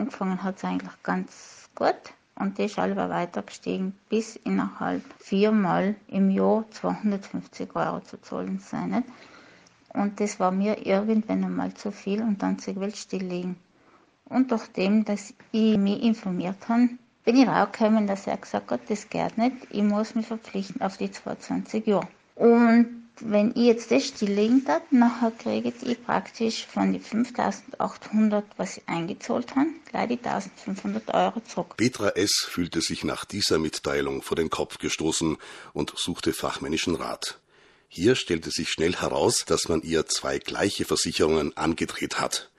angefangen hat es eigentlich ganz gut und die ist alle weiter gestiegen, bis innerhalb viermal im Jahr 250 Euro zu zahlen sein. Und das war mir irgendwann einmal zu viel und dann sie will still liegen. Und nachdem, dass ich mich informiert habe, bin ich rausgekommen, dass er gesagt hat, das geht nicht, ich muss mich verpflichten auf die 22 Jahre. Und wenn ich jetzt das stilllegen darf, nachher kriege ich praktisch von den 5800, was ich eingezahlt habe, gleich die 1500 Euro zurück. Petra S. fühlte sich nach dieser Mitteilung vor den Kopf gestoßen und suchte fachmännischen Rat. Hier stellte sich schnell heraus, dass man ihr zwei gleiche Versicherungen angedreht hat.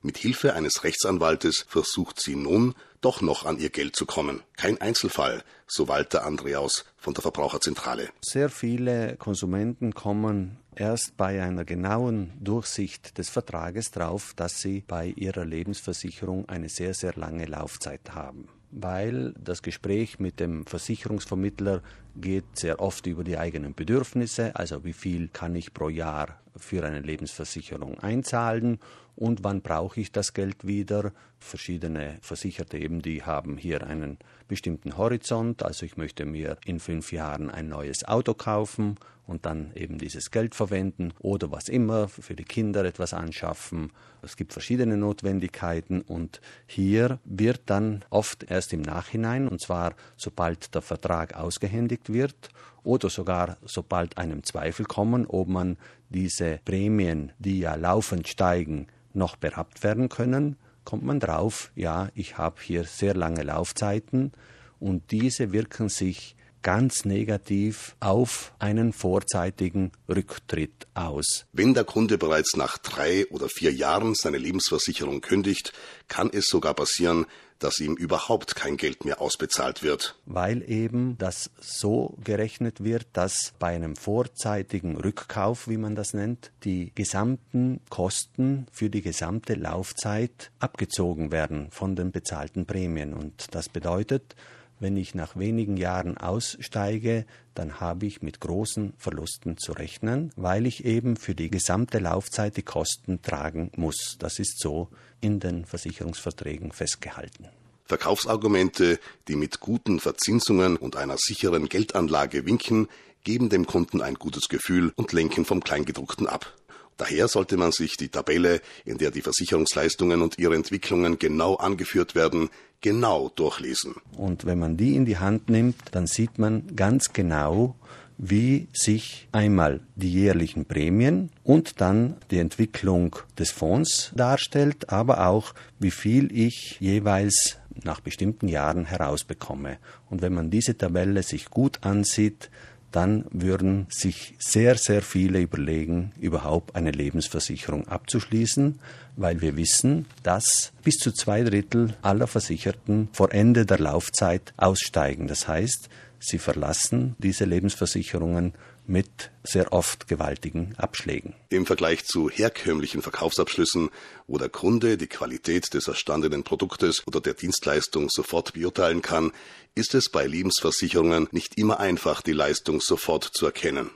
Mit Hilfe eines Rechtsanwaltes versucht sie nun, doch noch an ihr Geld zu kommen. Kein Einzelfall, so Walter Andreaus von der Verbraucherzentrale. Sehr viele Konsumenten kommen erst bei einer genauen Durchsicht des Vertrages drauf, dass sie bei ihrer Lebensversicherung eine sehr, sehr lange Laufzeit haben weil das Gespräch mit dem Versicherungsvermittler geht sehr oft über die eigenen Bedürfnisse, also wie viel kann ich pro Jahr für eine Lebensversicherung einzahlen und wann brauche ich das Geld wieder. Verschiedene Versicherte eben, die haben hier einen bestimmten Horizont, also ich möchte mir in fünf Jahren ein neues Auto kaufen und dann eben dieses Geld verwenden oder was immer, für die Kinder etwas anschaffen. Es gibt verschiedene Notwendigkeiten und hier wird dann oft erst im Nachhinein, und zwar sobald der Vertrag ausgehändigt wird oder sogar sobald einem Zweifel kommen, ob man diese Prämien, die ja laufend steigen, noch berappt werden können, kommt man drauf, ja, ich habe hier sehr lange Laufzeiten und diese wirken sich ganz negativ auf einen vorzeitigen Rücktritt aus. Wenn der Kunde bereits nach drei oder vier Jahren seine Lebensversicherung kündigt, kann es sogar passieren, dass ihm überhaupt kein Geld mehr ausbezahlt wird. Weil eben das so gerechnet wird, dass bei einem vorzeitigen Rückkauf, wie man das nennt, die gesamten Kosten für die gesamte Laufzeit abgezogen werden von den bezahlten Prämien. Und das bedeutet, wenn ich nach wenigen Jahren aussteige, dann habe ich mit großen Verlusten zu rechnen, weil ich eben für die gesamte Laufzeit die Kosten tragen muss. Das ist so in den Versicherungsverträgen festgehalten. Verkaufsargumente, die mit guten Verzinsungen und einer sicheren Geldanlage winken, geben dem Kunden ein gutes Gefühl und lenken vom Kleingedruckten ab. Daher sollte man sich die Tabelle, in der die Versicherungsleistungen und ihre Entwicklungen genau angeführt werden, genau durchlesen. Und wenn man die in die Hand nimmt, dann sieht man ganz genau, wie sich einmal die jährlichen Prämien und dann die Entwicklung des Fonds darstellt, aber auch wie viel ich jeweils nach bestimmten Jahren herausbekomme. Und wenn man diese Tabelle sich gut ansieht, dann würden sich sehr, sehr viele überlegen, überhaupt eine Lebensversicherung abzuschließen, weil wir wissen, dass bis zu zwei Drittel aller Versicherten vor Ende der Laufzeit aussteigen. Das heißt, sie verlassen diese Lebensversicherungen mit sehr oft gewaltigen Abschlägen. Im Vergleich zu herkömmlichen Verkaufsabschlüssen, wo der Kunde die Qualität des erstandenen Produktes oder der Dienstleistung sofort beurteilen kann, ist es bei Lebensversicherungen nicht immer einfach, die Leistung sofort zu erkennen.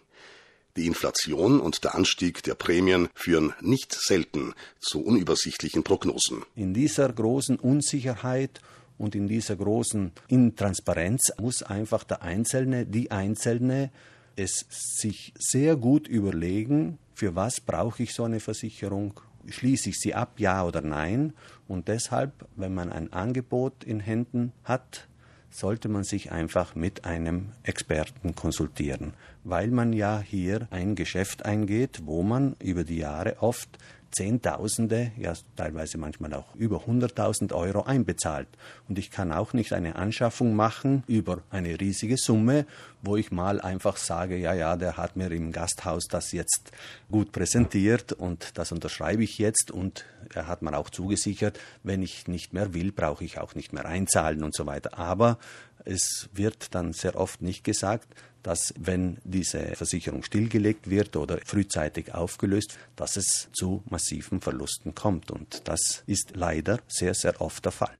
Die Inflation und der Anstieg der Prämien führen nicht selten zu unübersichtlichen Prognosen. In dieser großen Unsicherheit und in dieser großen Intransparenz muss einfach der Einzelne, die Einzelne es sich sehr gut überlegen, für was brauche ich so eine Versicherung, schließe ich sie ab, ja oder nein. Und deshalb, wenn man ein Angebot in Händen hat, sollte man sich einfach mit einem Experten konsultieren, weil man ja hier ein Geschäft eingeht, wo man über die Jahre oft Zehntausende, ja teilweise manchmal auch über 100.000 Euro einbezahlt. Und ich kann auch nicht eine Anschaffung machen über eine riesige Summe, wo ich mal einfach sage, ja, ja, der hat mir im Gasthaus das jetzt gut präsentiert und das unterschreibe ich jetzt und er hat mir auch zugesichert, wenn ich nicht mehr will, brauche ich auch nicht mehr einzahlen und so weiter. Aber es wird dann sehr oft nicht gesagt, dass wenn diese Versicherung stillgelegt wird oder frühzeitig aufgelöst, dass es zu massiven Verlusten kommt. Und das ist leider sehr, sehr oft der Fall.